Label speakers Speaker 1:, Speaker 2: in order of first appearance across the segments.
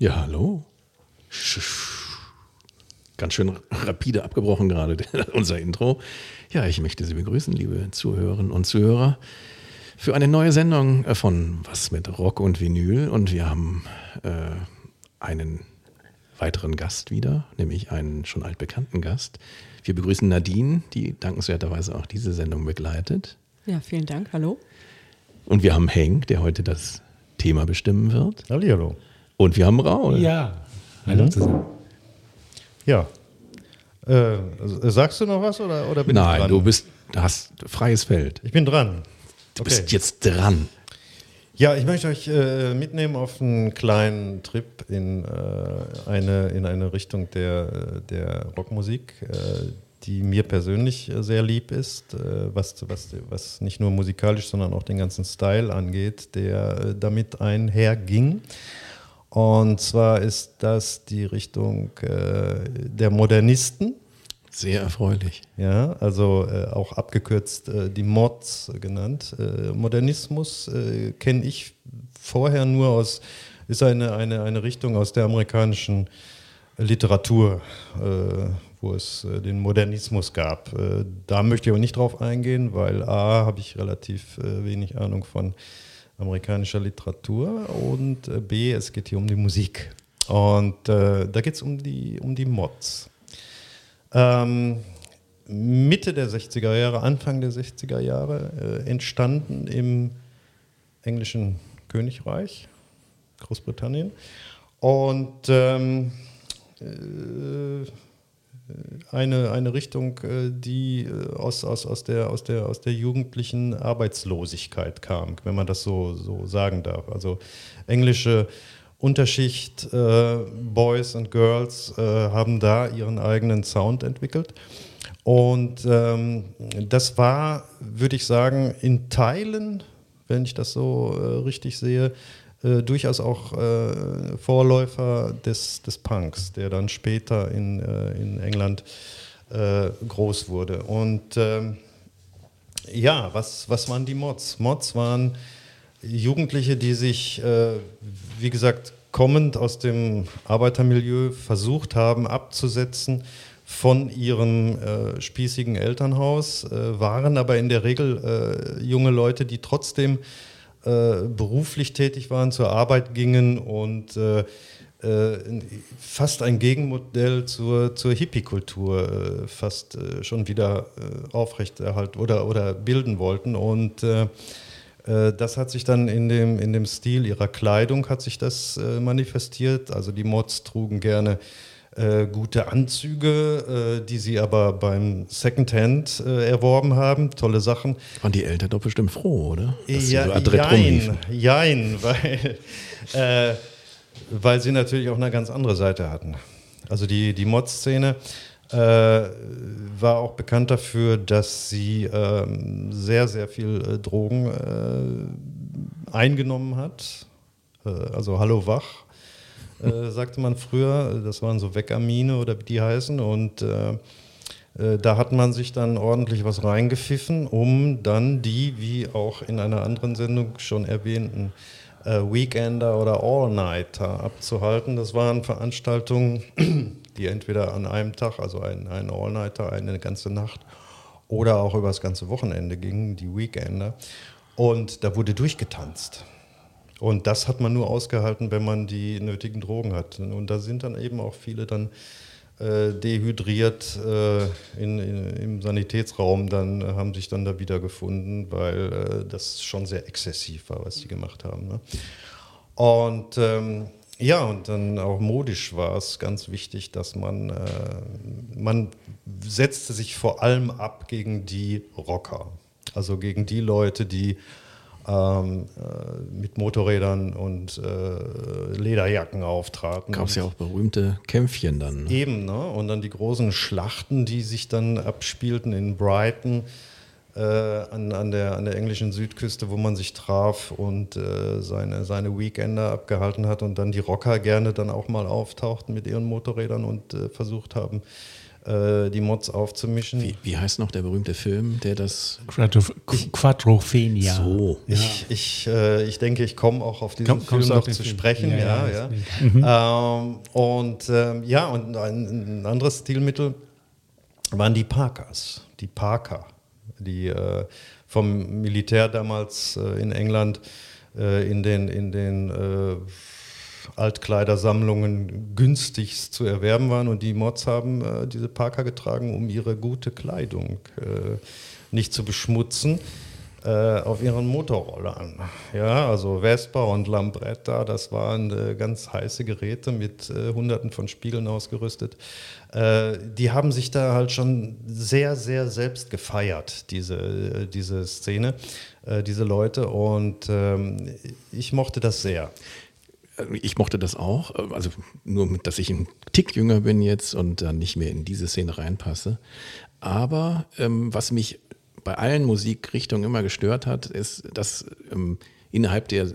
Speaker 1: Ja, hallo. Ganz schön rapide abgebrochen gerade unser Intro. Ja, ich möchte Sie begrüßen, liebe Zuhörerinnen und Zuhörer, für eine neue Sendung von Was mit Rock und Vinyl. Und wir haben äh, einen weiteren Gast wieder, nämlich einen schon altbekannten Gast. Wir begrüßen Nadine, die dankenswerterweise auch diese Sendung begleitet.
Speaker 2: Ja, vielen Dank. Hallo.
Speaker 1: Und wir haben Henk, der heute das Thema bestimmen wird.
Speaker 3: Hallo.
Speaker 1: Und wir haben Raul.
Speaker 3: Ja. Hallo mhm. zusammen. Ja. Äh, sagst du noch was oder, oder bin
Speaker 1: Nein,
Speaker 3: ich dran?
Speaker 1: du bist, hast freies Feld.
Speaker 3: Ich bin dran.
Speaker 1: Du okay. bist jetzt dran.
Speaker 3: Ja, ich möchte euch äh, mitnehmen auf einen kleinen Trip in, äh, eine, in eine Richtung der, der Rockmusik, äh, die mir persönlich sehr lieb ist, äh, was, was, was nicht nur musikalisch, sondern auch den ganzen Style angeht, der äh, damit einherging. Und zwar ist das die Richtung äh, der Modernisten.
Speaker 1: Sehr erfreulich.
Speaker 3: Ja, also äh, auch abgekürzt äh, die Mods genannt. Äh, Modernismus äh, kenne ich vorher nur aus, ist eine, eine, eine Richtung aus der amerikanischen Literatur, äh, wo es den Modernismus gab. da möchte ich aber nicht drauf eingehen, weil A, habe ich relativ wenig Ahnung von amerikanischer Literatur und äh, B, es geht hier um die Musik. Und äh, da geht es um die, um die Mods. Ähm, Mitte der 60er Jahre, Anfang der 60er Jahre äh, entstanden im englischen Königreich, Großbritannien. Und ähm, äh, eine, eine Richtung, äh, die äh, aus, aus, aus, der, aus, der, aus der jugendlichen Arbeitslosigkeit kam, wenn man das so, so sagen darf. Also englische Unterschicht, äh, Boys und Girls äh, haben da ihren eigenen Sound entwickelt. Und ähm, das war, würde ich sagen, in Teilen, wenn ich das so äh, richtig sehe, äh, durchaus auch äh, Vorläufer des, des Punks, der dann später in, äh, in England äh, groß wurde. Und ähm, ja, was, was waren die Mods? Mods waren Jugendliche, die sich, äh, wie gesagt, kommend aus dem Arbeitermilieu versucht haben abzusetzen von ihrem äh, spießigen Elternhaus, waren aber in der Regel junge Leute, die trotzdem äh, beruflich tätig waren, zur Arbeit gingen und äh, äh, fast ein Gegenmodell zur, zur Hippie-Kultur äh, fast schon wieder aufrechterhalten oder, oder bilden wollten. Und das hat sich dann in dem, in dem Stil ihrer Kleidung hat sich das manifestiert. Also die Mods trugen gerne äh, gute Anzüge, äh, die sie aber beim Secondhand äh, erworben haben. Tolle Sachen.
Speaker 1: Waren die Eltern doch bestimmt froh, oder?
Speaker 3: Dass ja, so jein, jein, weil, äh, weil sie natürlich auch eine ganz andere Seite hatten. Also die, die Mod-Szene äh, war auch bekannt dafür, dass sie ähm, sehr, sehr viel Drogen eingenommen hat. also Hallo Wach äh, sagte man früher. Das waren so Weckamine oder wie die heißen. Und äh, äh, da hat man sich dann ordentlich was reingepfiffen, um dann die, wie auch in einer anderen Sendung schon erwähnten, äh, Weekender oder All-Nighter abzuhalten. Das waren Veranstaltungen, die entweder an einem Tag, also ein, ein All-Nighter, eine ganze Nacht, oder auch über das ganze Wochenende gingen, die Weekender. Und da wurde durchgetanzt. Und das hat man nur ausgehalten, wenn man die nötigen Drogen hat. Und da sind dann eben auch viele dann äh, dehydriert äh, in, in, im Sanitätsraum, dann äh, haben sich dann da wieder gefunden, weil äh, das schon sehr exzessiv war, was sie gemacht haben. Ne? Und ähm, ja, und dann auch modisch war es ganz wichtig, dass man, äh, man setzte sich vor allem ab gegen die Rocker. Also gegen die Leute, die ähm, äh, mit Motorrädern und äh, Lederjacken auftraten.
Speaker 1: Gab es ja auch berühmte Kämpfchen dann.
Speaker 3: Ne? Eben, ne? und dann die großen Schlachten, die sich dann abspielten in Brighton. Äh, an, an, der, an der englischen Südküste, wo man sich traf und äh, seine, seine Weekender abgehalten hat und dann die Rocker gerne dann auch mal auftauchten mit ihren Motorrädern und äh, versucht haben, äh, die Mods aufzumischen.
Speaker 1: Wie, wie heißt noch der berühmte Film, der das.
Speaker 2: Quadrophenia.
Speaker 1: So.
Speaker 3: Ja. Ich, ich, äh, ich denke, ich komme auch auf diesen
Speaker 2: Komm,
Speaker 3: Film noch zu Film. sprechen. Ja, ja, ja. Ähm, und ähm, ja, und ein, ein, anderes Stilmittel waren die Parkas, die Parker, die äh, vom Militär damals äh, in England äh, in den, in den äh, Altkleidersammlungen günstigst zu erwerben waren und die Mods haben äh, diese Parker getragen, um ihre gute Kleidung äh, nicht zu beschmutzen äh, auf ihren Motorrollern. Ja, also Vespa und Lambretta, das waren äh, ganz heiße Geräte mit äh, hunderten von Spiegeln ausgerüstet. Äh, die haben sich da halt schon sehr, sehr selbst gefeiert, diese, äh, diese Szene, äh, diese Leute. Und ähm, ich mochte das sehr
Speaker 1: ich mochte das auch, also nur, dass ich ein Tick jünger bin jetzt und dann nicht mehr in diese Szene reinpasse. Aber ähm, was mich bei allen Musikrichtungen immer gestört hat, ist, dass ähm, innerhalb der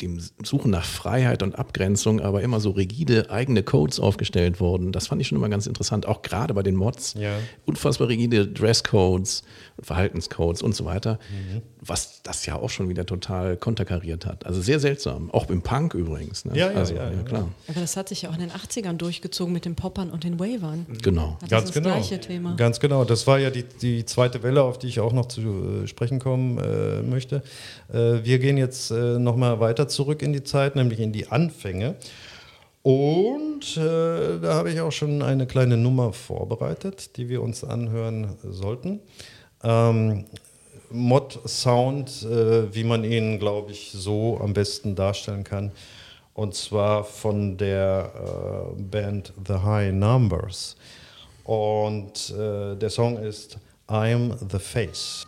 Speaker 1: dem Suchen nach Freiheit und Abgrenzung aber immer so rigide eigene Codes aufgestellt wurden. Das fand ich schon immer ganz interessant, auch gerade bei den Mods. Ja. Unfassbar rigide Dresscodes, Verhaltenscodes und so weiter, mhm. Was das ja auch schon wieder total konterkariert hat. Also sehr seltsam, auch im Punk übrigens. Ne?
Speaker 3: Ja,
Speaker 1: ja, also,
Speaker 3: ja, ja,
Speaker 4: klar. Aber das hat sich ja auch in den 80ern durchgezogen mit den Poppern und den Wavern.
Speaker 1: Genau.
Speaker 3: Das Ganz ist das genau. gleiche Thema. Ganz genau. Das war ja die, die zweite Welle, auf die ich auch noch zu äh, sprechen kommen äh, möchte. Äh, wir gehen jetzt äh, nochmal weiter zurück in die Zeit, nämlich in die Anfänge. Und äh, da habe ich auch schon eine kleine Nummer vorbereitet, die wir uns anhören sollten. Ähm, Mod Sound, äh, wie man ihn, glaube ich, so am besten darstellen kann. Und zwar von der äh, Band The High Numbers. Und äh, der Song ist I'm the Face.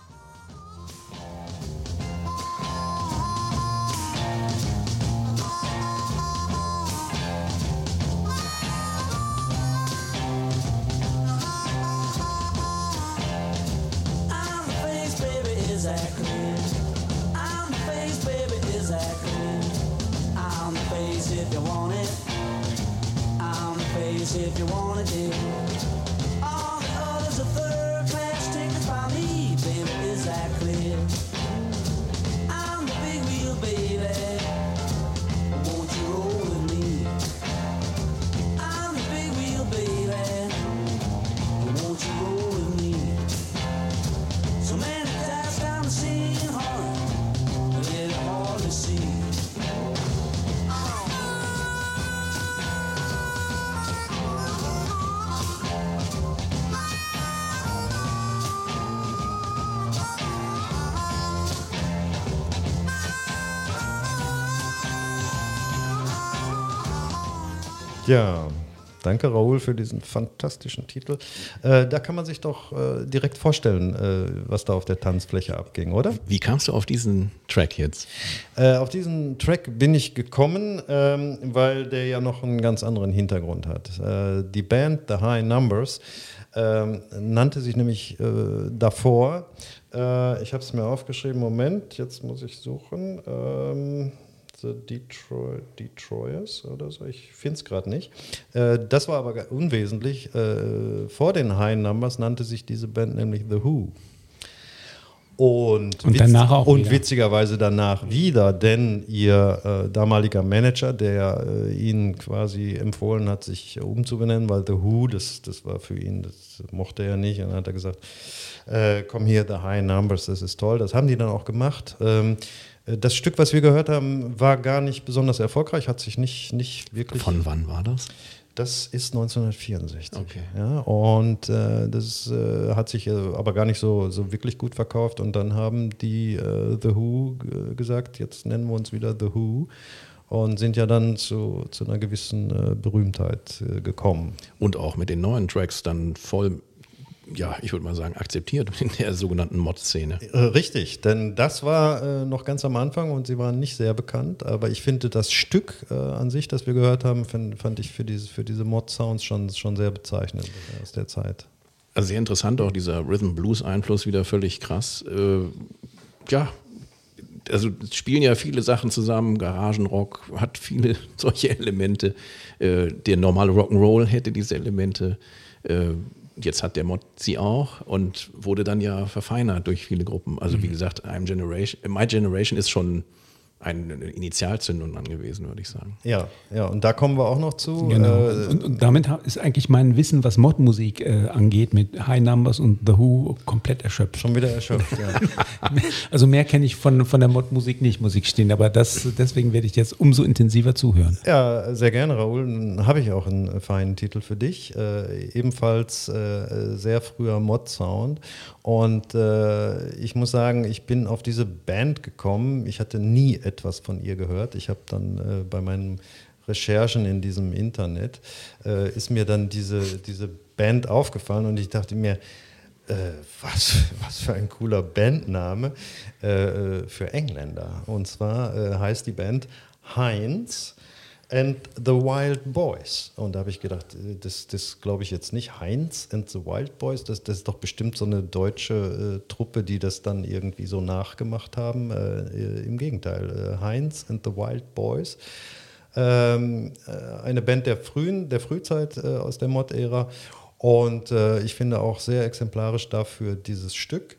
Speaker 3: Ja, danke Raoul für diesen fantastischen Titel. Äh, da kann man sich doch äh, direkt vorstellen, äh, was da auf der Tanzfläche abging, oder?
Speaker 1: Wie kamst du auf diesen Track jetzt?
Speaker 3: Äh, auf diesen Track bin ich gekommen, ähm, weil der ja noch einen ganz anderen Hintergrund hat. Äh, die Band The High Numbers ähm, nannte sich nämlich äh, davor, ich habe es mir aufgeschrieben, Moment, jetzt muss ich suchen. Ähm, The Detroit, Detroiters oder so, ich finde es gerade nicht. Äh, das war aber unwesentlich. Äh, vor den High Numbers nannte sich diese Band nämlich The Who. Und,
Speaker 2: und, danach auch
Speaker 3: und witzigerweise danach wieder, denn ihr äh, damaliger Manager, der äh, ihnen quasi empfohlen hat, sich umzubenennen, weil The Who, das, das war für ihn, das mochte er nicht. Und dann hat er gesagt, äh, komm hier, The High Numbers, das ist toll. Das haben die dann auch gemacht. Ähm, äh, das Stück, was wir gehört haben, war gar nicht besonders erfolgreich, hat sich nicht, nicht wirklich.
Speaker 1: Von wann war das?
Speaker 3: Das ist 1964.
Speaker 1: Okay.
Speaker 3: Ja, und äh, das äh, hat sich äh, aber gar nicht so, so wirklich gut verkauft. Und dann haben die äh, The Who gesagt, jetzt nennen wir uns wieder The Who und sind ja dann zu, zu einer gewissen äh, Berühmtheit gekommen.
Speaker 1: Und auch mit den neuen Tracks dann voll ja, ich würde mal sagen, akzeptiert in der sogenannten Mod-Szene.
Speaker 3: Äh, richtig, denn das war äh, noch ganz am Anfang und sie waren nicht sehr bekannt, aber ich finde das Stück äh, an sich, das wir gehört haben, find, fand ich für diese, für diese Mod-Sounds schon, schon sehr bezeichnend aus der Zeit.
Speaker 1: Also sehr interessant, auch dieser Rhythm-Blues-Einfluss wieder völlig krass. Äh, ja, also spielen ja viele Sachen zusammen, Garagenrock hat viele solche Elemente. Äh, der normale Rock'n'Roll hätte diese Elemente Äh, jetzt hat der Mod sie auch und wurde dann ja verfeinert durch viele Gruppen. Also wie gesagt, I'm Generation, My Generation ist schon eine Initialzündung dann gewesen, würde ich sagen.
Speaker 3: Ja, ja, und da kommen wir auch noch zu.
Speaker 2: Genau.
Speaker 3: Äh,
Speaker 2: und, und damit ist eigentlich mein Wissen, was Mod-Musik äh, angeht, mit High Numbers und The Who komplett erschöpft.
Speaker 3: schon wieder erschöpft, ja.
Speaker 2: Also mehr kenne ich von, von der Mod-Musik nicht, muss ich stehen. Aber das, deswegen werde ich jetzt umso intensiver zuhören.
Speaker 3: Ja, sehr gerne, Raoul. Dann habe ich auch einen feinen Titel für dich. Äh, ebenfalls äh, sehr früher Mod-Sound. Und äh, ich muss sagen, ich bin auf diese Band gekommen. Ich hatte nie etwas von ihr gehört. Ich habe dann äh, bei meinen Recherchen in diesem Internet, äh, ist mir dann diese, diese Band aufgefallen und ich dachte mir, äh, was, was für ein cooler Bandname äh, für Engländer. Und zwar äh, heißt die Band Heinz and the Wild Boys. Und da habe ich gedacht, äh, das, das glaube ich jetzt nicht. Heinz and the Wild Boys, das, das ist doch bestimmt so eine deutsche äh, Truppe, die das dann irgendwie so nachgemacht haben. Äh, äh, Im Gegenteil, äh, Heinz and the Wild Boys. Ähm, äh, eine Band der frühen, der Frühzeit aus der Mod-Ära. Und ich finde auch sehr exemplarisch dafür dieses Stück.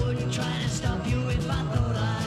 Speaker 3: wouldn't try to stop you if I thought
Speaker 1: I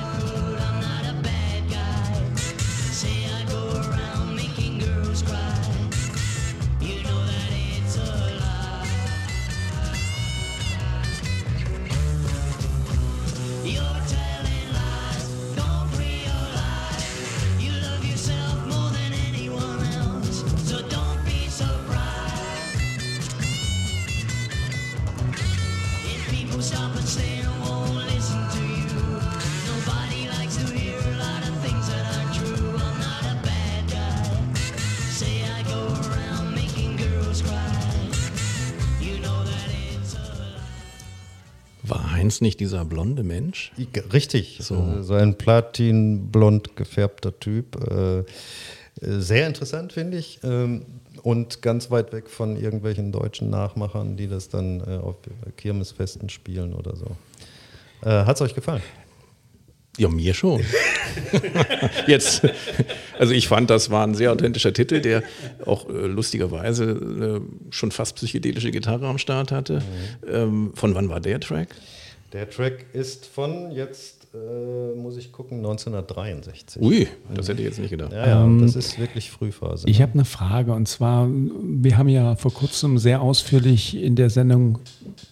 Speaker 1: Heinz nicht dieser blonde Mensch?
Speaker 3: Richtig, so, so ein platinblond gefärbter Typ. Äh, äh, sehr interessant, finde ich. Ähm, und ganz weit weg von irgendwelchen deutschen Nachmachern, die das dann äh, auf Kirmesfesten spielen oder so. Äh, Hat es euch gefallen?
Speaker 1: Ja, mir schon. Jetzt, also ich fand, das war ein sehr authentischer Titel, der auch äh, lustigerweise äh, schon fast psychedelische Gitarre am Start hatte. Ähm, von wann war der Track?
Speaker 3: Der Track ist von jetzt, äh, muss ich gucken, 1963.
Speaker 1: Ui, das hätte ich jetzt nicht gedacht.
Speaker 3: Ja, ja, das ist wirklich Frühphase.
Speaker 2: Ich habe eine Frage und zwar, wir haben ja vor kurzem sehr ausführlich in der Sendung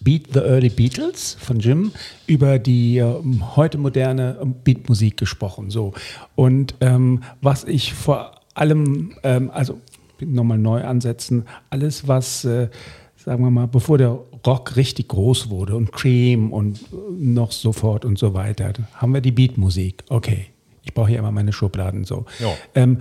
Speaker 2: Beat the Early Beatles von Jim über die ähm, heute moderne ähm, Beatmusik gesprochen. So. Und ähm, was ich vor allem, ähm, also nochmal neu ansetzen, alles was, äh, sagen wir mal, bevor der Rock richtig groß wurde und Cream und noch so fort und so weiter, haben wir die Beatmusik. Okay, ich brauche hier immer meine Schubladen so. Ähm,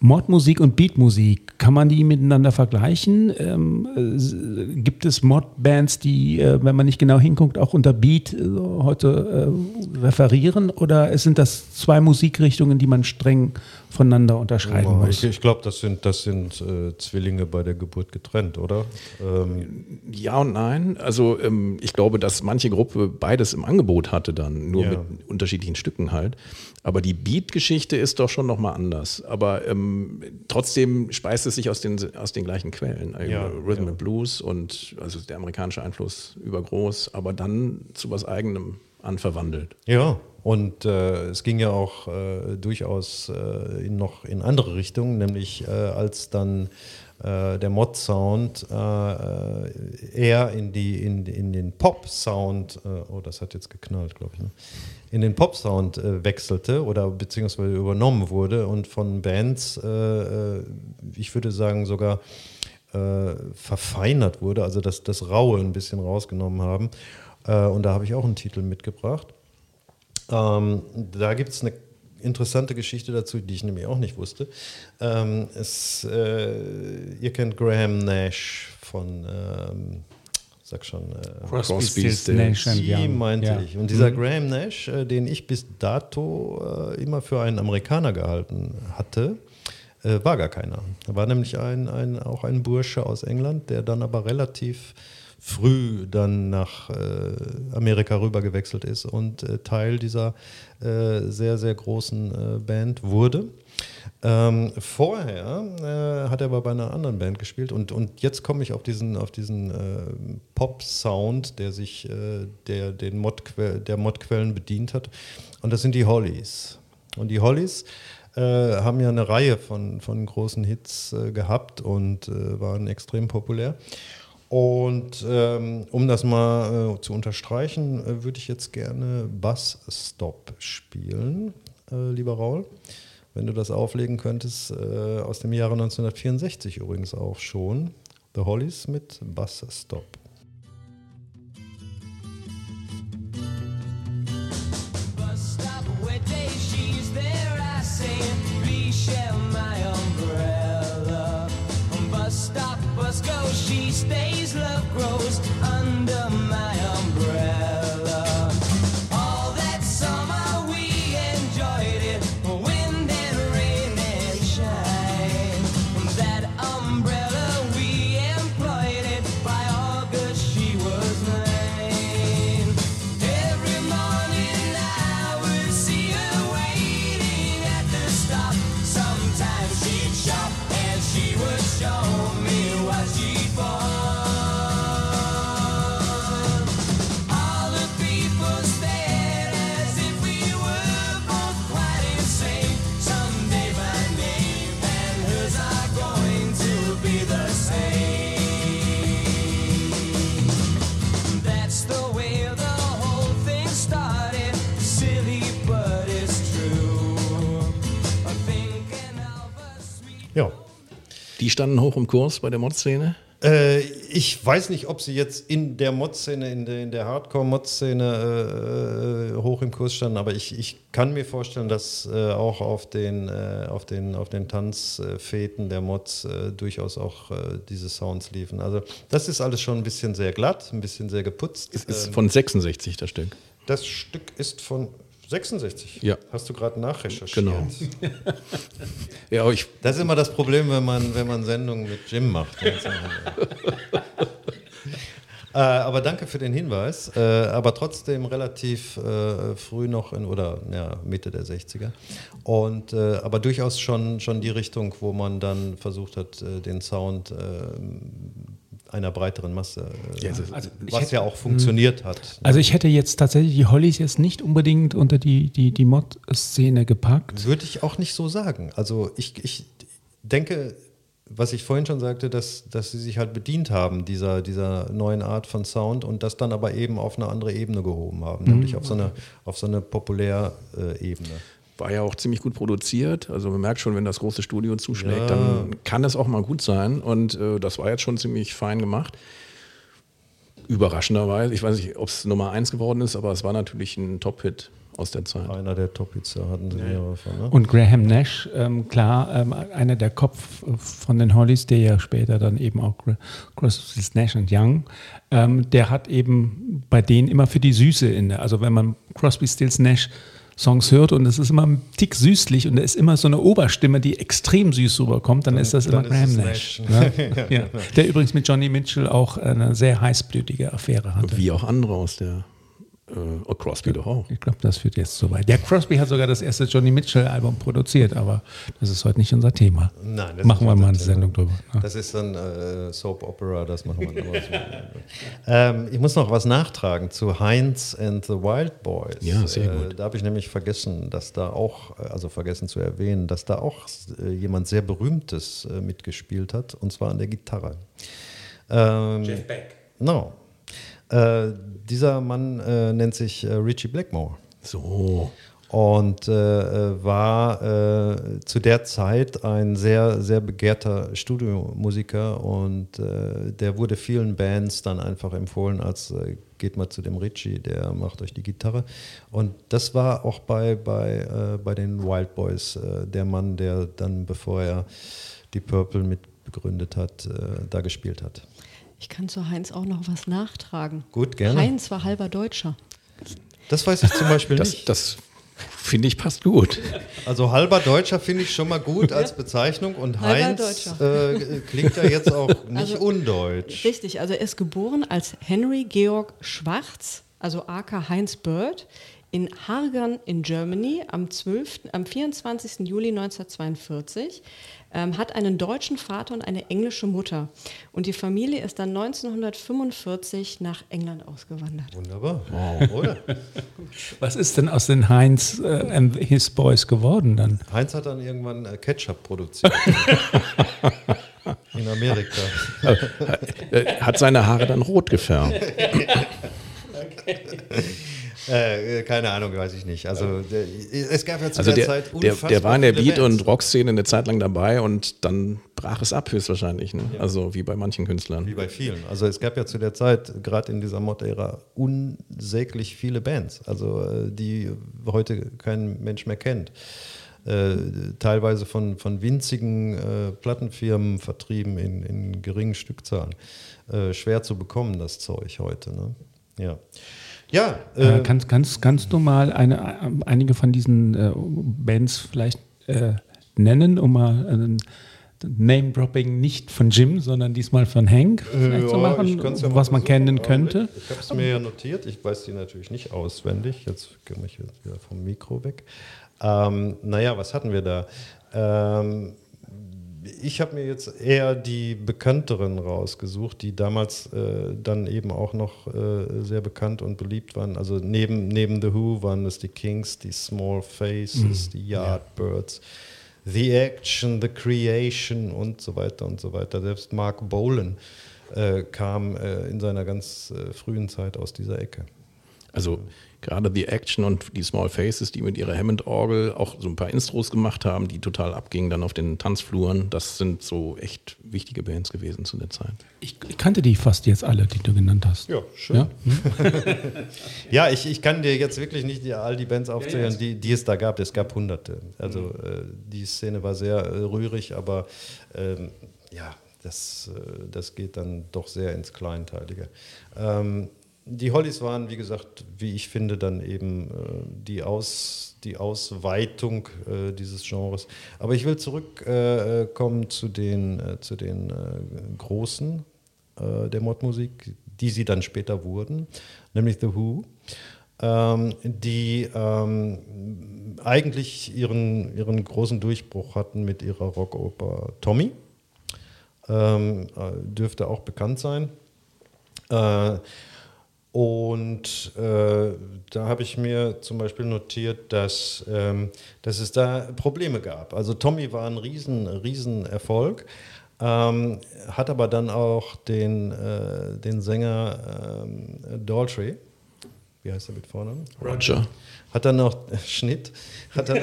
Speaker 2: Modmusik und Beatmusik, kann man die miteinander vergleichen? Ähm, äh, gibt es Modbands, die, äh, wenn man nicht genau hinguckt, auch unter Beat äh, heute äh, referieren? Oder sind das zwei Musikrichtungen, die man streng voneinander unterscheiden
Speaker 3: Oh,
Speaker 2: muss?
Speaker 3: ich ich glaube, das sind, das sind äh, Zwillinge bei der Geburt getrennt, oder? Ähm,
Speaker 1: Ja und nein. Also ähm, ich glaube, dass manche Gruppe beides im Angebot hatte dann, nur
Speaker 3: Ja.
Speaker 1: mit unterschiedlichen Stücken halt. Aber die Beat-Geschichte ist doch schon nochmal anders. Aber ähm, trotzdem speist es sich aus den, aus den gleichen Quellen. Also
Speaker 3: Ja,
Speaker 1: Rhythm
Speaker 3: ja.
Speaker 1: and Blues und also der amerikanische Einfluss übergroß, aber dann zu was eigenem anverwandelt.
Speaker 3: Ja, und äh, es ging ja auch äh, durchaus äh, in noch in andere Richtungen, nämlich äh, als dann äh, der Mod-Sound äh, eher in, die, in, in den Pop-Sound, oh, das hat jetzt geknallt, glaube ich, ne? in den Pop-Sound wechselte oder beziehungsweise übernommen wurde und von Bands, ich würde sagen sogar verfeinert wurde, also das, das Raue ein bisschen rausgenommen haben. Und da habe ich auch einen Titel mitgebracht. Ähm, da gibt es eine interessante Geschichte dazu, die ich nämlich auch nicht wusste. Ähm, es, äh, ihr kennt Graham Nash von, ähm, sag schon, äh,
Speaker 2: Crosby,
Speaker 1: Crosby,
Speaker 2: Stills,
Speaker 1: Stills.
Speaker 2: Nash and
Speaker 3: die
Speaker 2: Young.
Speaker 3: meinte
Speaker 2: Ja.
Speaker 3: ich. Und dieser Graham Nash, äh, den ich bis dato äh, immer für einen Amerikaner gehalten hatte, äh, war gar keiner. Er war nämlich ein, ein, auch ein Bursche aus England, der dann aber relativ früh dann nach äh, Amerika rüber gewechselt ist und äh, Teil dieser äh, sehr, sehr großen Band wurde. Ähm, vorher äh, hat er aber bei einer anderen Band gespielt und, und jetzt komme ich auf diesen, auf diesen äh, Pop-Sound, der sich äh, der, den Modquell, der Modquellen bedient hat. Und das sind die Hollies. Und die Hollies haben ja eine Reihe von, von großen Hits gehabt und waren extrem populär. Und ähm, um das mal äh, zu unterstreichen, äh, würde ich jetzt gerne Bus Stop spielen, äh, lieber Raul. Wenn du das auflegen könntest, äh, aus dem Jahre 1964 übrigens auch schon. The Hollies mit Bus Stop.
Speaker 5: bus grows
Speaker 1: Die standen hoch im Kurs bei der Mod-Szene.
Speaker 3: Äh, ich weiß nicht, ob sie jetzt in der Mod-Szene, in der, in der Hardcore-Mod-Szene äh, äh, hoch im Kurs standen, aber ich, ich kann mir vorstellen, dass äh, auch auf den, äh, auf den, auf den Tanzfäden der Mods äh, durchaus auch diese Sounds liefen. Also das ist alles schon ein bisschen sehr glatt, ein bisschen sehr geputzt.
Speaker 1: Es ist
Speaker 3: Ähm,
Speaker 1: von 66 das Stück.
Speaker 3: das Stück ist von 66.
Speaker 1: Ja.
Speaker 3: Hast du gerade nachrecherchiert?
Speaker 1: Genau. Ja, ich,
Speaker 3: Das ist immer das Problem, wenn man, wenn man Sendungen mit Jim macht. äh, aber danke für den Hinweis. Äh, aber trotzdem relativ äh, früh noch in, oder ja, Mitte der 60er. Und, äh, aber durchaus schon, schon die Richtung, wo man dann versucht hat, äh, den Sound äh, einer breiteren Masse, äh,
Speaker 1: Ja, also-
Speaker 2: also ich
Speaker 3: was
Speaker 2: hätte-
Speaker 3: ja auch funktioniert hat.
Speaker 2: Also ich hätte jetzt tatsächlich die Hollies jetzt nicht unbedingt unter die, die, die Mod-Szene gepackt.
Speaker 3: Würde ich auch nicht so sagen. Also ich, ich denke, was ich vorhin schon sagte, dass, dass sie sich halt bedient haben, dieser, dieser neuen Art von Sound und das dann aber eben auf eine andere Ebene gehoben haben, nämlich auf so eine, auf so eine Populär-Ebene.
Speaker 1: War ja auch ziemlich gut produziert. Also man merkt schon, wenn das große Studio zuschlägt,
Speaker 3: Ja.
Speaker 1: dann kann es auch mal gut sein. Und äh, das war jetzt schon ziemlich fein gemacht. Überraschenderweise, ich weiß nicht, ob es Nummer eins geworden ist, aber es war natürlich ein Top-Hit aus der Zeit.
Speaker 3: Einer der Top-Hits, da hatten sie mehrere von. Ne?
Speaker 2: Und Graham Nash, ähm, klar, ähm, einer der Kopf äh, von den Hollies, der ja später dann eben auch Gra- Crosby, Nash and Young, ähm, der hat eben bei denen immer für die Süße inne. Also wenn man Crosby, Stills, Nash Songs hört und es ist immer ein Tick süßlich und da ist immer so eine Oberstimme, die extrem süß rüberkommt, dann, ist das
Speaker 3: dann
Speaker 2: immer Graham Nash.
Speaker 3: Nash.
Speaker 2: Ne? ja. Der übrigens mit Johnny Mitchell auch eine sehr heißblütige Affäre hatte.
Speaker 1: Wie auch andere aus der äh, oh, Crosby doch auch.
Speaker 2: Ich glaube, das führt jetzt zu weit. Der Crosby hat sogar das erste Johnny Mitchell-Album produziert, aber das ist heute nicht unser Thema.
Speaker 3: Nein, das
Speaker 2: Machen
Speaker 3: ist
Speaker 2: wir mal eine
Speaker 3: Thema.
Speaker 2: Sendung drüber. Ja.
Speaker 3: Das ist dann äh, Soap Opera, das machen wir dann ähm, Ich muss noch was nachtragen zu Heinz and the Wild Boys.
Speaker 1: Ja, sehr gut.
Speaker 3: Äh, da habe ich nämlich vergessen, dass da auch, äh, also vergessen zu erwähnen, dass da auch äh, jemand sehr Berühmtes äh, mitgespielt hat, und zwar an der Gitarre. Ähm, Jeff Beck. No. Äh, dieser Mann äh, nennt sich äh, Richie Blackmore
Speaker 1: So.
Speaker 3: und äh, äh, war zu der Zeit ein sehr, sehr begehrter Studiomusiker und der wurde vielen Bands dann einfach empfohlen als geht mal zu dem Richie, der macht euch die Gitarre. Und das war auch bei, bei, äh, bei den Wild Boys äh, der Mann, der dann, bevor er die Purple mit begründet hat, äh, da gespielt hat.
Speaker 4: Ich kann zu Heinz auch noch was nachtragen.
Speaker 3: Gut, gerne.
Speaker 4: Heinz war halber Deutscher.
Speaker 3: Das weiß ich zum Beispiel
Speaker 1: Das,
Speaker 3: nicht.
Speaker 1: das finde ich passt gut.
Speaker 3: Also halber Deutscher finde ich schon mal gut als Bezeichnung und
Speaker 4: Halber
Speaker 3: Heinz äh, klingt ja jetzt auch nicht
Speaker 4: Also-
Speaker 3: undeutsch.
Speaker 4: Richtig, also er ist geboren als Henry Georg Schwarz, also aka Heinz Bird, in Hargern in Germany am, 12., am 24. Juli 1942, ähm, hat einen deutschen Vater und eine englische Mutter. Und die Familie ist dann 1945 nach England ausgewandert.
Speaker 3: Wunderbar, oder?
Speaker 2: Was ist denn aus den Heinz äh, and His Boys geworden dann?
Speaker 3: Heinz hat dann irgendwann äh, Ketchup produziert. In Amerika.
Speaker 1: Äh, Hat seine Haare dann rot gefärbt.
Speaker 3: Äh, keine Ahnung, weiß ich nicht. Also der, es gab ja zu
Speaker 1: Also
Speaker 3: der,
Speaker 1: der,
Speaker 3: Zeit
Speaker 1: der,
Speaker 3: unfassbar
Speaker 1: der war in der Beat- und Rock-Szene eine Zeit lang dabei und dann brach es ab höchstwahrscheinlich. Ne? Also wie bei manchen Künstlern.
Speaker 3: Wie bei vielen. Also es gab ja zu der Zeit, gerade in dieser Mod-Ära, unsäglich viele Bands, also äh, die heute kein Mensch mehr kennt. Äh, teilweise von, von winzigen äh, Plattenfirmen vertrieben in, in geringen Stückzahlen. Äh, schwer zu bekommen, das Zeug heute. Ne? Ja. Ja,
Speaker 2: Äh,
Speaker 3: äh,
Speaker 2: kannst, kannst, kannst du mal eine, äh, einige von diesen äh, Bands vielleicht äh, nennen, um mal ein Name-Dropping nicht von Jim, sondern diesmal von Hank zu
Speaker 3: Ja,
Speaker 2: machen,
Speaker 3: ich kann's ja
Speaker 2: was man kennen könnte?
Speaker 3: Ich habe es mir ja notiert. Ich weiß die natürlich nicht auswendig. Jetzt komme ich jetzt wieder vom Mikro weg. Ähm, naja, was hatten wir da? Ähm, ich habe mir jetzt eher die bekannteren rausgesucht, die damals äh, dann eben auch noch äh, sehr bekannt und beliebt waren. Also neben, neben The Who waren es die Kings, die Small Faces, die Yardbirds, The Action, The Creation und so weiter und so weiter. Selbst Mark Bolan äh, kam äh, in seiner ganz äh, frühen Zeit aus dieser Ecke.
Speaker 1: Also gerade die Action und die Small Faces, die mit ihrer Hammond-Orgel auch so ein paar Intros gemacht haben, die total abgingen dann auf den Tanzfluren, das sind so echt wichtige Bands gewesen zu der Zeit.
Speaker 2: Ich, ich kannte die fast jetzt alle, die du genannt hast.
Speaker 3: Ja, schön.
Speaker 2: Ja?
Speaker 3: Ja, ich, ich kann dir jetzt wirklich nicht die, all die Bands aufzählen, die, die es da gab. Es gab hunderte. Also äh, die Szene war sehr äh, rührig, aber ähm, ja, das, äh, das geht dann doch sehr ins Kleinteilige. Ähm, die Hollies waren, wie gesagt, wie ich finde, dann eben äh, die, Aus, die Ausweitung äh, dieses Genres. Aber ich will zurückkommen äh, zu den, äh, zu den äh, großen äh, der Modmusik, die sie dann später wurden, nämlich The Who, ähm, die ähm, eigentlich ihren, ihren großen Durchbruch hatten mit ihrer Rockoper Tommy. Ähm, äh, dürfte auch bekannt sein. Äh, und äh, da habe ich mir zum Beispiel notiert, dass, ähm, dass es da Probleme gab. Also Tommy war ein riesen, riesen Erfolg, ähm, hat aber dann auch den, äh, den Sänger ähm, Daltrey, wie heißt er mit Vornamen?
Speaker 1: Roger.
Speaker 3: Hat dann noch Schnitt, hat dann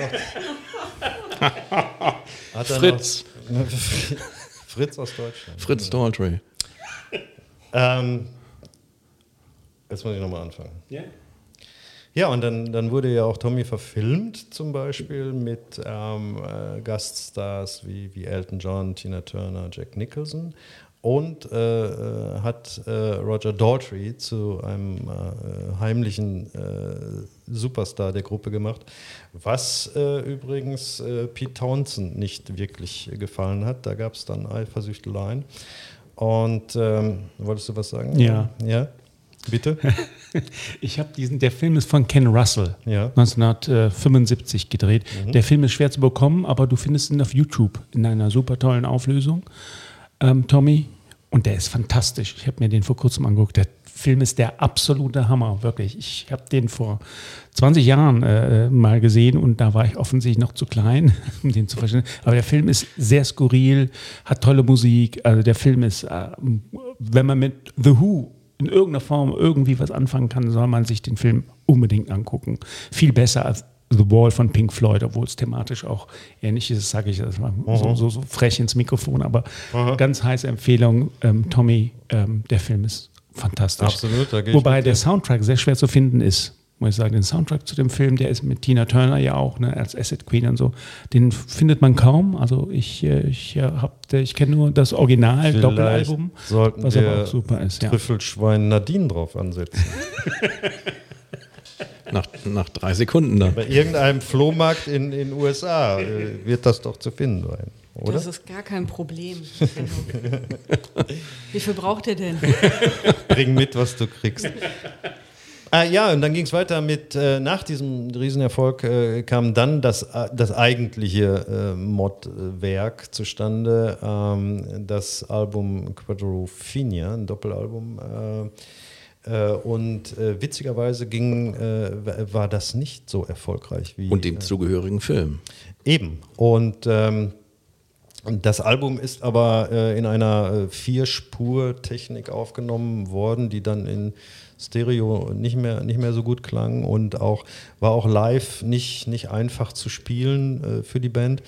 Speaker 3: noch
Speaker 1: Fritz.
Speaker 3: Noch, Fritz aus Deutschland.
Speaker 1: Fritz Daltrey.
Speaker 3: Ähm, jetzt muss ich nochmal anfangen. Ja, und dann, dann wurde ja auch Tommy verfilmt, zum Beispiel mit ähm, äh, Gaststars wie, wie Elton John, Tina Turner, Jack Nicholson. Und äh, äh, hat äh, Roger Daltrey zu einem äh, heimlichen äh, Superstar der Gruppe gemacht, was äh, übrigens äh, Pete Townsend nicht wirklich gefallen hat. Da gab es dann Eifersüchteleien. Und ähm, wolltest du was sagen?
Speaker 2: Ja.
Speaker 3: Ja, bitte?
Speaker 2: Ich habe diesen, der Film ist von Ken Russell,
Speaker 3: Ja.
Speaker 2: 1975 gedreht. Der Film ist schwer zu bekommen, aber du findest ihn auf YouTube in einer super tollen Auflösung. Ähm, Tommy, und der ist fantastisch. Ich habe mir den vor kurzem angeguckt. Der Film ist der absolute Hammer, wirklich. Ich habe den vor 20 Jahren äh, mal gesehen und da war ich offensichtlich noch zu klein, um den zu verstehen. Aber der Film ist sehr skurril, hat tolle Musik. Also der Film ist, äh, wenn man mit The Who in irgendeiner Form irgendwie was anfangen kann, soll man sich den Film unbedingt angucken. Viel besser als The Wall von Pink Floyd, obwohl es thematisch auch ähnlich ist, sage ich das mal so, so, so frech ins Mikrofon, aber ganz heiße Empfehlung, ähm, Tommy, ähm, der Film ist fantastisch.
Speaker 3: Absolut, da
Speaker 2: Wobei der. Soundtrack sehr schwer zu finden ist. Muss ich sagen. Den Soundtrack zu dem Film, der ist mit Tina Turner ja auch, ne, als Acid Queen und so. Den findet man kaum. Also ich, äh, ich, äh, hab, ich kenne nur das Original Doppelalbum,
Speaker 3: sollten
Speaker 2: was
Speaker 3: wir
Speaker 2: aber auch super ist. Ja.
Speaker 3: Trüffelschwein Nadine drauf ansetzen.
Speaker 1: Nach, nach drei Sekunden dann.
Speaker 3: Bei irgendeinem Flohmarkt in den USA äh, wird das doch zu finden sein, oder?
Speaker 4: Das ist gar kein Problem. Wie viel braucht ihr denn?
Speaker 3: Bring mit, was du kriegst. Ah, ja, und dann ging es weiter mit, äh, nach diesem Riesenerfolg äh, kam dann das, äh, das eigentliche äh, Mod-Werk zustande, ähm, das Album Quadrophenia, ein Doppelalbum. Äh, äh, und witzigerweise ging, wa- war das nicht so erfolgreich wie
Speaker 1: Und dem zugehörigen Film.
Speaker 3: Eben. Und ähm, das Album ist aber in einer Vierspur-Technik aufgenommen worden, die dann in Stereo nicht mehr, nicht mehr so gut klang und auch war auch live nicht, nicht einfach zu spielen äh, für die Band.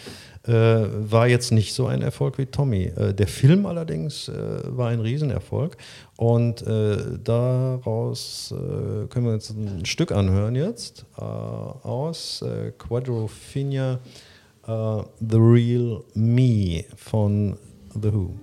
Speaker 3: Äh, war jetzt nicht so ein Erfolg wie Tommy. Äh, der Film allerdings äh, war ein Riesenerfolg und äh, daraus äh, können wir uns ein Stück anhören jetzt aus Quadrophenia The Real Me von The Who.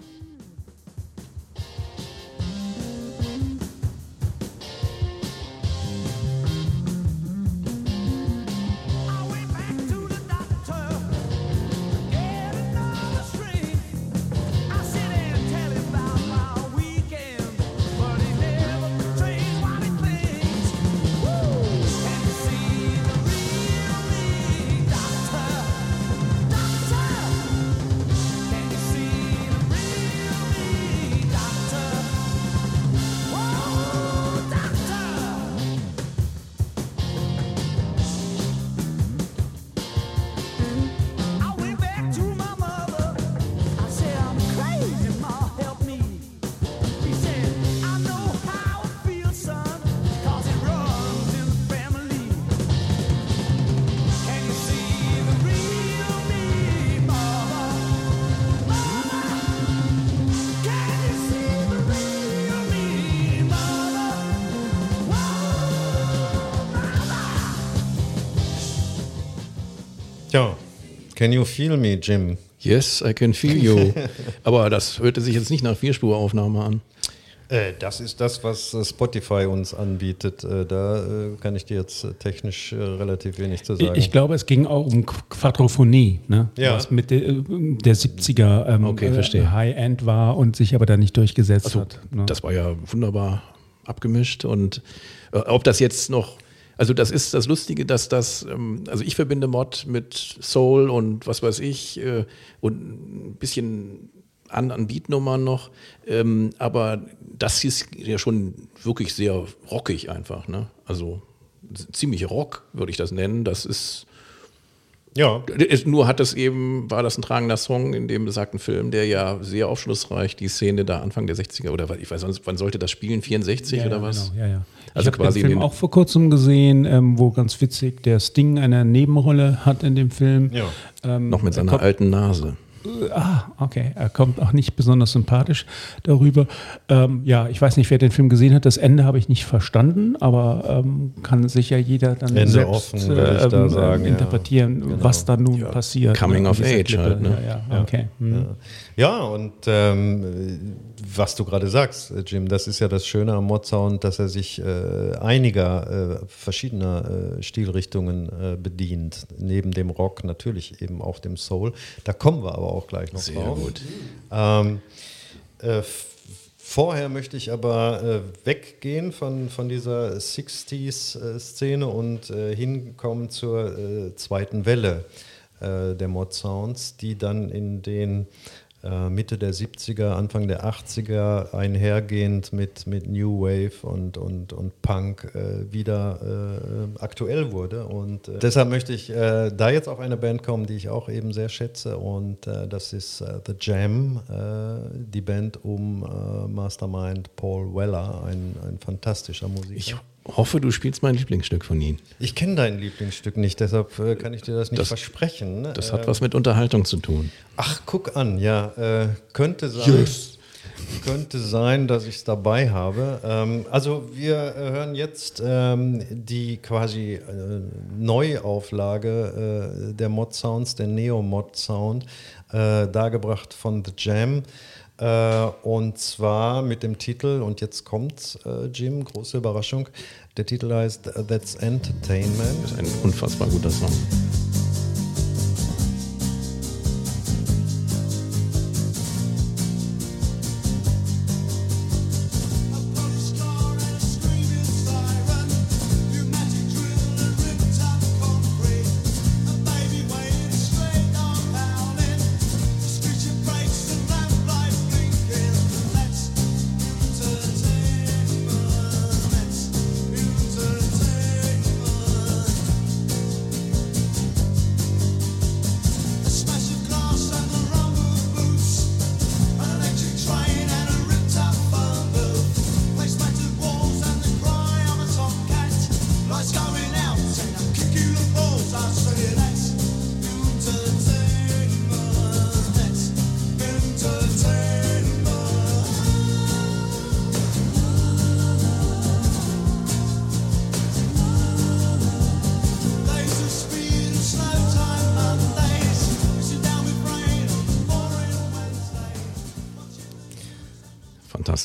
Speaker 3: Tja, Can You Feel Me, Jim?
Speaker 1: Yes, I can feel you. Aber das hörte sich jetzt nicht nach Vierspuraufnahme an.
Speaker 3: Äh, das ist das, was äh, Spotify uns anbietet. Äh, da äh, kann ich dir jetzt äh, technisch äh, relativ wenig zu sagen.
Speaker 2: Ich glaube, es ging auch um Qu- Quadrophonie, ne?
Speaker 3: Ja.
Speaker 2: was mit der, äh, der 70er ähm,
Speaker 1: Okay,
Speaker 2: äh. High-End war und sich aber da nicht durchgesetzt
Speaker 1: Also,
Speaker 2: hat. Ne?
Speaker 1: das war ja wunderbar abgemischt. Und äh, ob das jetzt noch, also das ist das Lustige, dass das, ähm, also ich verbinde Mod mit Soul und was weiß ich äh, und ein bisschen an, an Beatnummern noch. Ähm, aber das ist ja schon wirklich sehr rockig einfach. Ne? Also ziemlich Rock würde ich das nennen. Das ist
Speaker 3: ja,
Speaker 1: es, nur hat es eben, war das ein tragender Song in dem besagten Film, der ja sehr aufschlussreich die Szene da Anfang der 60er oder ich weiß nicht, wann sollte das spielen? 64
Speaker 2: ja,
Speaker 1: oder
Speaker 2: ja,
Speaker 1: was?
Speaker 2: Genau, ja, ja.
Speaker 1: Also
Speaker 2: ich habe
Speaker 1: quasi
Speaker 2: den Film
Speaker 1: den-
Speaker 2: auch vor kurzem gesehen, ähm, wo ganz witzig der Sting eine Nebenrolle hat in dem Film.
Speaker 3: ja.
Speaker 2: Ähm,
Speaker 1: Noch mit
Speaker 2: er
Speaker 1: seiner alten Nase.
Speaker 2: Ah, okay. Er kommt auch nicht besonders sympathisch darüber. Ähm, ja, ich weiß nicht, wer den Film gesehen hat. Das Ende habe ich nicht verstanden, aber ähm, kann sicher jeder dann
Speaker 3: Ende
Speaker 2: selbst
Speaker 3: offen, ich da sagen, ja.
Speaker 2: interpretieren,
Speaker 3: Genau.
Speaker 2: was da nun passiert.
Speaker 1: Coming
Speaker 2: ne,
Speaker 1: of
Speaker 2: in dieser
Speaker 1: age
Speaker 2: Klippe.
Speaker 1: halt, ne?
Speaker 2: Ja, ja, okay. Hm.
Speaker 3: Ja, und ähm, was du gerade sagst, äh, Jim, das ist ja das Schöne am Mod-Sound, dass er sich äh, einiger äh, verschiedener äh, Stilrichtungen äh, bedient. Neben dem Rock natürlich eben auch dem Soul. Da kommen wir aber auch gleich noch
Speaker 1: Sehr
Speaker 3: drauf.
Speaker 1: gut.
Speaker 3: Ähm, äh, vorher möchte ich aber äh, weggehen von, von dieser 60s-Szene und äh, hinkommen zur äh, zweiten Welle äh, der Mod-Sounds, die dann in den Mitte der 70er, Anfang der 80er einhergehend mit, mit New Wave und, und, und Punk äh, wieder äh, aktuell wurde. Und äh, deshalb möchte ich äh, da jetzt auf eine Band kommen, die ich auch eben sehr schätze. Und äh, das ist äh, The Jam, äh, die Band um äh, Mastermind Paul Weller, ein, ein fantastischer Musiker.
Speaker 1: Ich hoffe, du spielst mein Lieblingsstück von ihnen.
Speaker 3: Ich kenne dein Lieblingsstück nicht, deshalb äh, kann ich dir das nicht
Speaker 1: Das-
Speaker 3: versprechen.
Speaker 1: Das
Speaker 3: Äh,
Speaker 1: hat was mit Unterhaltung zu tun.
Speaker 3: Ach, guck an, ja, äh, könnte sein. Könnte sein, dass ich es dabei habe. Ähm, also wir äh, hören jetzt ähm, die quasi äh, Neuauflage äh, der Mod-Sounds, der Neo-Mod-Sound, äh, dargebracht von The Jam. Äh, und zwar mit dem Titel, und jetzt kommt äh, Jim, große Überraschung, der Titel heißt That's Entertainment.
Speaker 1: Das ist ein unfassbar guter Song.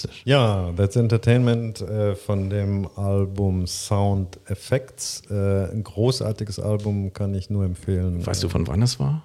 Speaker 1: Fantastisch.
Speaker 3: Ja, That's Entertainment äh, von dem Album Sound Effects. Äh, ein großartiges Album, kann ich nur empfehlen.
Speaker 1: Weißt du, von wann es war?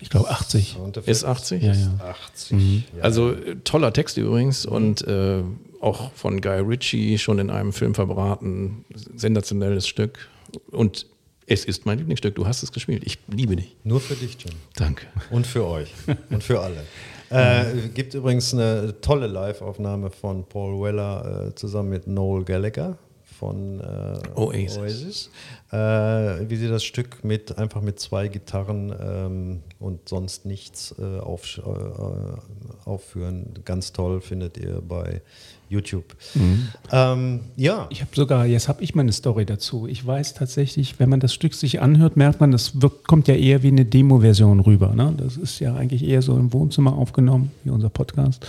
Speaker 2: Ich glaube 80.
Speaker 3: Sound Effects
Speaker 1: Ist 80?
Speaker 2: Ja, ja.
Speaker 3: 80. Ja.
Speaker 1: Also äh, toller Text übrigens und äh, auch von Guy Ritchie schon in einem Film verbraten. Sensationelles Stück. Und es ist mein Lieblingsstück. Du hast es gespielt. Ich liebe dich.
Speaker 3: Nur für dich, Jim.
Speaker 1: Danke.
Speaker 3: Und für euch. Und für alle. Äh, gibt übrigens eine tolle Live-Aufnahme von Paul Weller äh, zusammen mit Noel Gallagher von äh,
Speaker 1: Oasis.
Speaker 3: Äh, wie sie das Stück mit einfach mit zwei Gitarren ähm, und sonst nichts äh, auf, äh, aufführen. Ganz toll findet ihr bei YouTube. Ähm, ja,
Speaker 2: Ich habe sogar, jetzt habe ich meine Story dazu. Ich weiß tatsächlich, wenn man das Stück sich anhört, merkt man, das wirkt, kommt ja eher wie eine Demo-Version rüber. Ne? Das ist ja eigentlich eher so im Wohnzimmer aufgenommen, wie unser Podcast.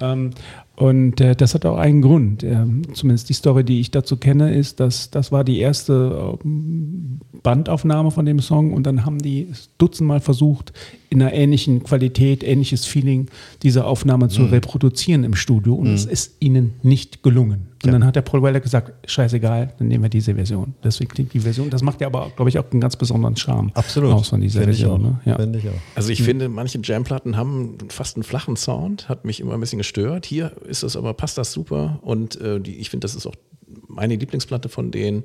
Speaker 2: Ähm, und äh, das hat auch einen Grund. Ähm, zumindest die Story, die ich dazu kenne, ist, dass das war die erste ähm, Bandaufnahme von dem Song und dann haben die es dutzendmal versucht, in einer ähnlichen Qualität, ähnliches Feeling diese Aufnahme zu reproduzieren im Studio und es ist ihnen nicht gelungen. Und dann hat der Paul Weller gesagt, scheißegal, dann nehmen wir diese Version. Deswegen klingt die Version, das macht ja aber, glaube ich, auch einen ganz besonderen Charme
Speaker 3: absolut.
Speaker 2: aus von dieser
Speaker 3: Finde ich
Speaker 2: Version.
Speaker 3: auch.
Speaker 2: Ne? Ja.
Speaker 3: Finde ich auch.
Speaker 1: Also ich finde, manche Jamplatten haben fast einen flachen Sound, hat mich immer ein bisschen gestört. Hier ist es aber, passt das super und äh, die, ich finde, das ist auch meine Lieblingsplatte von denen.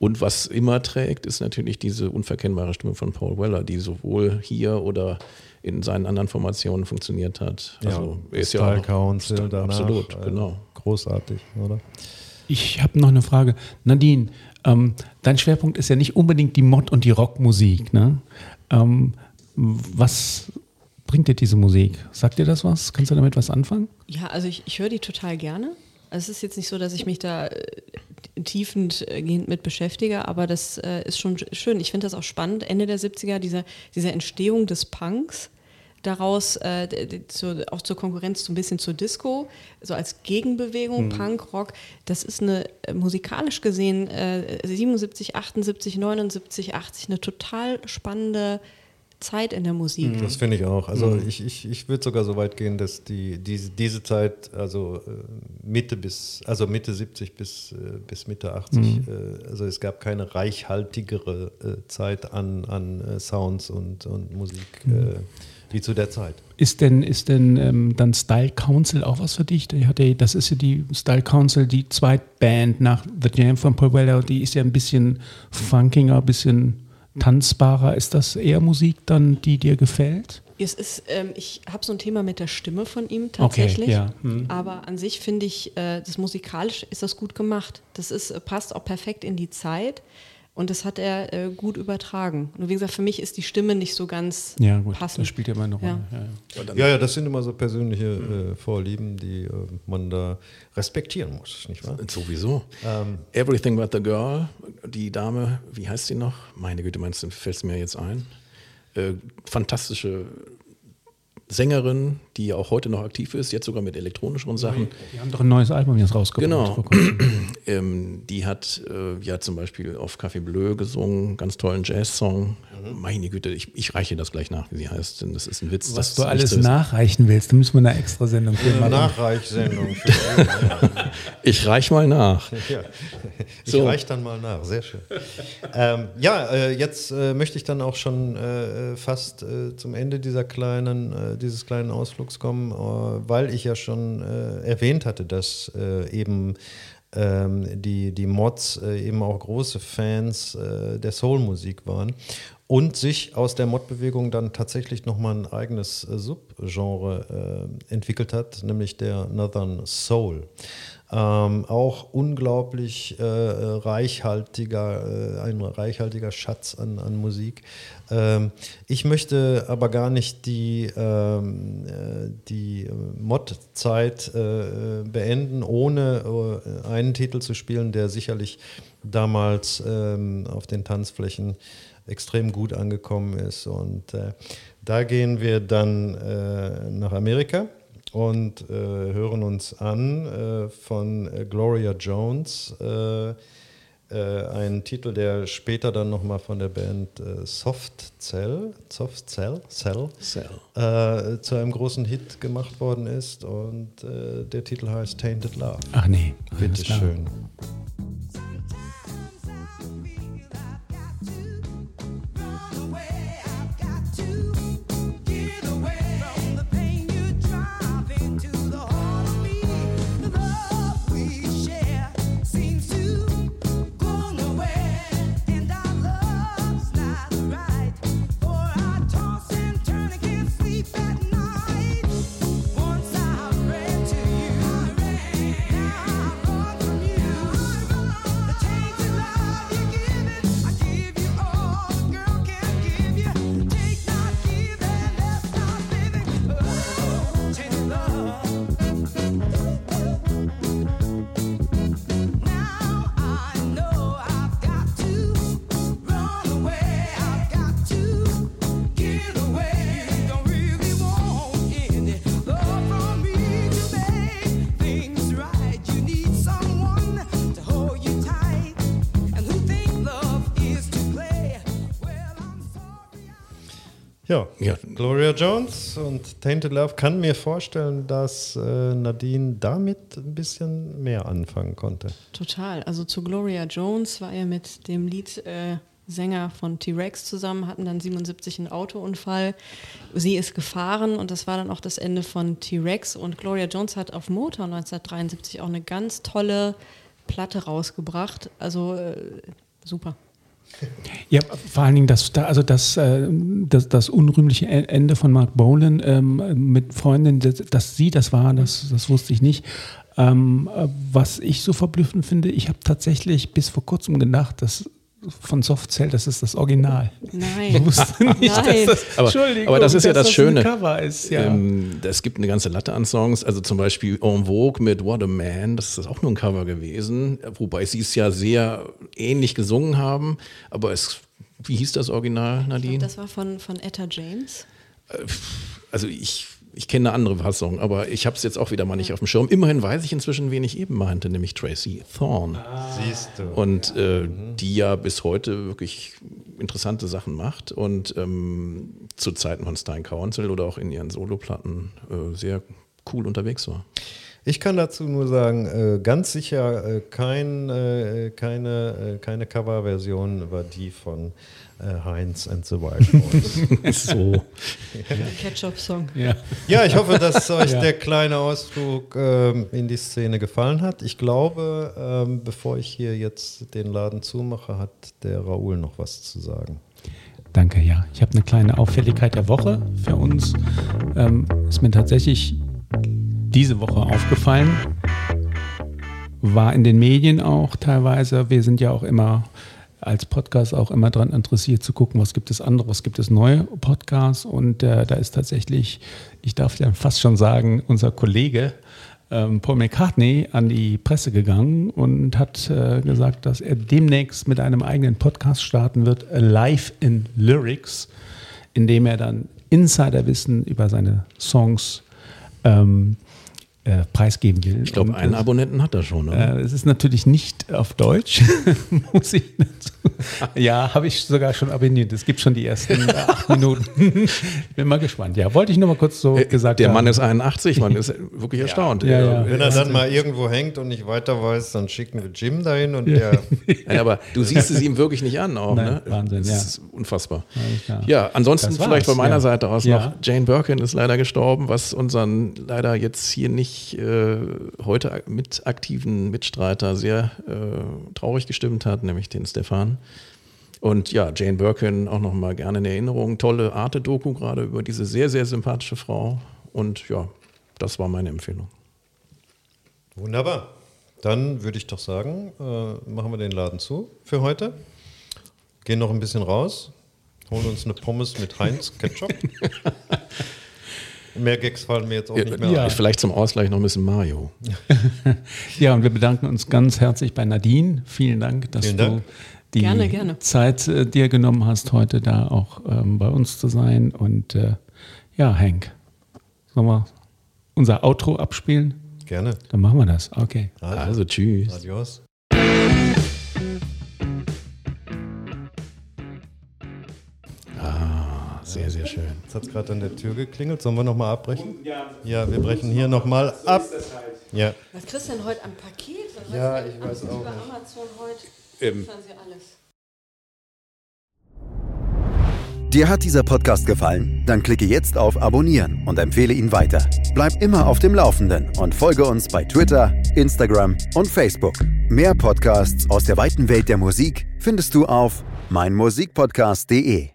Speaker 1: Und was immer trägt, ist natürlich diese unverkennbare Stimme von Paul Weller, die sowohl hier oder in seinen anderen Formationen funktioniert hat. Also er ist
Speaker 3: Style
Speaker 1: ja
Speaker 3: Council
Speaker 1: Style-
Speaker 3: danach.
Speaker 1: absolut,
Speaker 3: äh,
Speaker 1: genau.
Speaker 3: Großartig, oder?
Speaker 2: Ich habe noch eine Frage. Nadine, ähm, dein Schwerpunkt ist ja nicht unbedingt die Mod- und die Rockmusik. Ne? Ähm, was bringt dir diese Musik? Sagt dir das was? Kannst du damit was anfangen?
Speaker 4: Ja, also ich, ich höre die total gerne. Also es ist jetzt nicht so, dass ich mich da äh, tiefendgehend mit beschäftige, aber das äh, ist schon schön. Ich finde das auch spannend. Ende der 70er, diese, diese Entstehung des Punks, daraus äh, zu, auch zur Konkurrenz so ein bisschen zur Disco, so als Gegenbewegung, Punk, Rock, das ist eine äh, musikalisch gesehen äh, 77, 78, 79, 80 eine total spannende Zeit in der Musik.
Speaker 3: Das finde ich auch. Also ich, ich, ich würde sogar so weit gehen, dass die, diese, diese Zeit, also äh, Mitte bis, also Mitte 70 bis, äh, bis Mitte 80, äh, also es gab keine reichhaltigere äh, Zeit an, an Sounds und, und Musik äh, wie zu der Zeit.
Speaker 2: Ist denn, ist denn ähm, dann Style Council auch was für dich? Das ist ja die Style Council, die Zweitband nach The Jam von Paul Weller, die ist ja ein bisschen funkiger, ein bisschen tanzbarer. Ist das eher Musik dann, die dir gefällt?
Speaker 4: Es ist, ähm, ich habe so ein Thema mit der Stimme von ihm tatsächlich.
Speaker 2: ja. Hm.
Speaker 4: Aber an sich finde ich, äh, das musikalisch ist das gut gemacht. Das ist, äh, passt auch perfekt in die Zeit und das hat er äh, gut übertragen. Nur wie gesagt, für mich ist die Stimme nicht so ganz
Speaker 2: Ja, gut,
Speaker 4: passend.
Speaker 2: das spielt ja immer eine Rolle.
Speaker 4: Ja.
Speaker 2: Ja. Ja,
Speaker 3: Ja, ja, das sind immer so persönliche äh, Vorlieben, die äh, man da respektieren muss, nicht wahr?
Speaker 1: Sowieso.
Speaker 3: Ähm,
Speaker 1: Everything But the Girl, die Dame, wie heißt sie noch? Meine Güte, meinst du, fällt es mir jetzt ein? Äh, fantastische Sängerin, die ja auch heute noch aktiv ist, jetzt sogar mit elektronischen Sachen.
Speaker 2: Die haben doch ein neues Album jetzt rausgebracht.
Speaker 1: Genau. Ähm, die hat äh, ja zum Beispiel auf Café Bleu gesungen, ganz tollen Jazz-Song.
Speaker 2: Mhm.
Speaker 1: Meine Güte, ich, ich reiche das gleich nach, wie sie heißt, denn das ist ein Witz.
Speaker 2: Was du
Speaker 1: nicht
Speaker 2: alles nachreichen willst, da müssen wir eine extra Sendung für
Speaker 3: Eine
Speaker 2: machen.
Speaker 3: Nachreichsendung.
Speaker 1: Ich reich mal nach.
Speaker 3: ja. Ich
Speaker 1: So.
Speaker 3: reich dann mal nach, sehr schön. ähm, ja, äh, jetzt äh, möchte ich dann auch schon äh, fast äh, zum Ende dieser kleinen, dieses kleinen Ausflugs kommen, äh, weil ich ja schon äh, erwähnt hatte, dass äh, eben ähm, die, die Mods eben auch große Fans der Soul-Musik waren und sich aus der Mod-Bewegung dann tatsächlich nochmal ein eigenes Subgenre entwickelt hat, nämlich der Northern Soul. Ähm, auch unglaublich äh, reichhaltiger, äh, ein reichhaltiger Schatz an, an Musik. Ähm, ich möchte aber gar nicht die, ähm, äh, die äh, Mod-Zeit äh, beenden, ohne äh, einen Titel zu spielen, der sicherlich damals ähm, auf den Tanzflächen extrem gut angekommen ist. Und da gehen wir dann nach Amerika und äh, hören uns an äh, von äh, Gloria Jones, äh, äh, ein Titel, der später dann nochmal von der Band Soft Cell, Soft Cell, Cell
Speaker 1: Cell.
Speaker 3: zu einem großen Hit gemacht worden ist. Und der Titel heißt Tainted Love.
Speaker 2: Ach nee. alles
Speaker 3: Bitte
Speaker 2: klar.
Speaker 3: Ja,
Speaker 1: Ja.
Speaker 3: Gloria Jones und Tainted Love kann mir vorstellen, dass äh, Nadine damit ein bisschen mehr anfangen konnte.
Speaker 4: Total. Also zu Gloria Jones war er mit dem Liedsänger äh, Sänger von T-Rex zusammen, hatten dann 77 einen Autounfall. Sie ist gefahren und das war dann auch das Ende von T-Rex. Und Gloria Jones hat auf Motor 1973 auch eine ganz tolle Platte rausgebracht. Also äh, super.
Speaker 2: Ja, vor allen Dingen das, da- also das, äh, das, das unrühmliche E- Ende von Mark Bolan ähm, mit Freundin, dass, dass sie das war, das, das wusste ich nicht. Ähm, äh, was ich so verblüffend finde, ich habe tatsächlich bis vor kurzem gedacht, dass von Soft Cell, das ist das Original.
Speaker 4: Nein.
Speaker 2: Ich wusste nicht,
Speaker 4: Nein.
Speaker 2: dass das,
Speaker 1: Aber-
Speaker 2: Entschuldigung,
Speaker 1: aber das ist ja
Speaker 2: dass
Speaker 1: das
Speaker 2: ein
Speaker 1: Schöne.
Speaker 2: Cover ist, ja.
Speaker 1: Ähm, es gibt eine ganze Latte an Songs, also zum Beispiel En Vogue mit What a Man, das ist auch nur ein Cover gewesen, wobei sie es ja sehr ähnlich gesungen haben, aber es, wie hieß das Original, Nadine?
Speaker 4: Das war von, von Etta James.
Speaker 1: also ich, ich kenne eine andere Fassung, aber ich habe es jetzt auch wieder mal nicht auf dem Schirm. Immerhin weiß ich inzwischen, wen ich eben meinte, nämlich Tracy Thorn.
Speaker 3: Siehst du.
Speaker 1: Und äh, die ja bis heute wirklich interessante Sachen macht und ähm, zu Zeiten von Stein Council oder auch in ihren Soloplatten äh, sehr cool unterwegs war.
Speaker 3: Ich kann dazu nur sagen, äh, ganz sicher äh, kein, äh, keine, äh, keine Coverversion war die von äh, Heinz and the Wild Boys.
Speaker 1: so.
Speaker 4: Ketchup-Song.
Speaker 2: ja.
Speaker 3: ja, ich hoffe, dass euch
Speaker 2: Ja.
Speaker 3: der kleine Ausflug ähm, in die Szene gefallen hat. Ich glaube, ähm, bevor ich hier jetzt den Laden zumache, hat der Raoul noch was zu sagen.
Speaker 2: Danke, ja. Ich habe eine kleine Auffälligkeit der Woche für uns. Ähm, ist mir tatsächlich diese Woche aufgefallen. War in den Medien auch teilweise. Wir sind ja auch immer als Podcast auch immer daran interessiert zu gucken, was gibt es andere, was gibt es neue Podcasts. Und äh, da ist tatsächlich, ich darf ja fast schon sagen, unser Kollege ähm, Paul McCartney an die Presse gegangen und hat äh, gesagt, dass er demnächst mit einem eigenen Podcast starten wird, Live in Lyrics, in dem er dann Insiderwissen über seine Songs ähm, äh, preisgeben will.
Speaker 1: Ich glaube, einen
Speaker 2: äh,
Speaker 1: Abonnenten hat er schon. Oder?
Speaker 2: äh, es ist natürlich nicht auf Deutsch, muss ich dazu. Ja, habe ich sogar schon abonniert. Es gibt schon die ersten acht Minuten. Bin mal gespannt. Ja, wollte ich nur mal kurz so
Speaker 1: Äh,
Speaker 2: gesagt
Speaker 1: der
Speaker 2: haben.
Speaker 1: Mann ist 81, man ist wirklich erstaunt.
Speaker 2: Ja, ja.
Speaker 3: Wenn er dann mal irgendwo hängt und nicht weiter weiß, dann schicken wir Jim dahin und der.
Speaker 1: Ja, aber du siehst es ihm wirklich nicht an auch,
Speaker 2: Nein,
Speaker 1: ne?
Speaker 2: Wahnsinn,
Speaker 1: das
Speaker 2: ja.
Speaker 1: ist unfassbar. Ja, ansonsten vielleicht von meiner
Speaker 2: ja.
Speaker 1: Seite aus
Speaker 2: Ja.
Speaker 1: noch, Jane Birkin ist leider gestorben, was unseren leider jetzt hier nicht äh, heute mit aktiven Mitstreiter sehr äh, traurig gestimmt hat, nämlich den Stefan. Und ja, Jane Birkin auch noch mal gerne in Erinnerung. Tolle Arte-Doku gerade über diese sehr, sehr sympathische Frau. Und ja, das war meine Empfehlung.
Speaker 3: Wunderbar. Dann würde ich doch sagen, äh, machen wir den Laden zu für heute. Gehen noch ein bisschen raus, holen uns eine Pommes mit Heinz Ketchup. Mehr Gags fallen mir jetzt auch nicht mehr
Speaker 2: Ja.
Speaker 3: ein.
Speaker 1: Vielleicht zum Ausgleich noch ein bisschen Mario.
Speaker 2: Ja, und wir bedanken uns ganz herzlich bei Nadine. Vielen Dank, dass
Speaker 3: Vielen
Speaker 2: du
Speaker 3: Dank.
Speaker 2: die
Speaker 4: Gerne, gerne.
Speaker 2: Zeit äh, dir genommen hast, heute da auch ähm, bei uns zu sein. Und äh, ja, Hank, sollen wir unser Outro abspielen?
Speaker 3: Gerne.
Speaker 2: Dann machen wir das. Okay.
Speaker 1: Also tschüss.
Speaker 3: Adios.
Speaker 1: Sehr, sehr schön.
Speaker 3: Jetzt hat es gerade an der Tür geklingelt. Sollen wir nochmal abbrechen? Ja, wir brechen hier nochmal ab. Ja.
Speaker 4: Was kriegst du denn heute am Paket? Was
Speaker 3: Ja,
Speaker 4: weiß
Speaker 3: ich weiß auch
Speaker 4: Über
Speaker 3: nicht.
Speaker 4: Amazon heute
Speaker 1: Ähm,
Speaker 4: liefern sie alles.
Speaker 6: Dir hat dieser Podcast gefallen? Dann klicke jetzt auf Abonnieren und empfehle ihn weiter. Bleib immer auf dem Laufenden und folge uns bei Twitter, Instagram und Facebook. Mehr Podcasts aus der weiten Welt der Musik findest du auf meinmusikpodcast.de.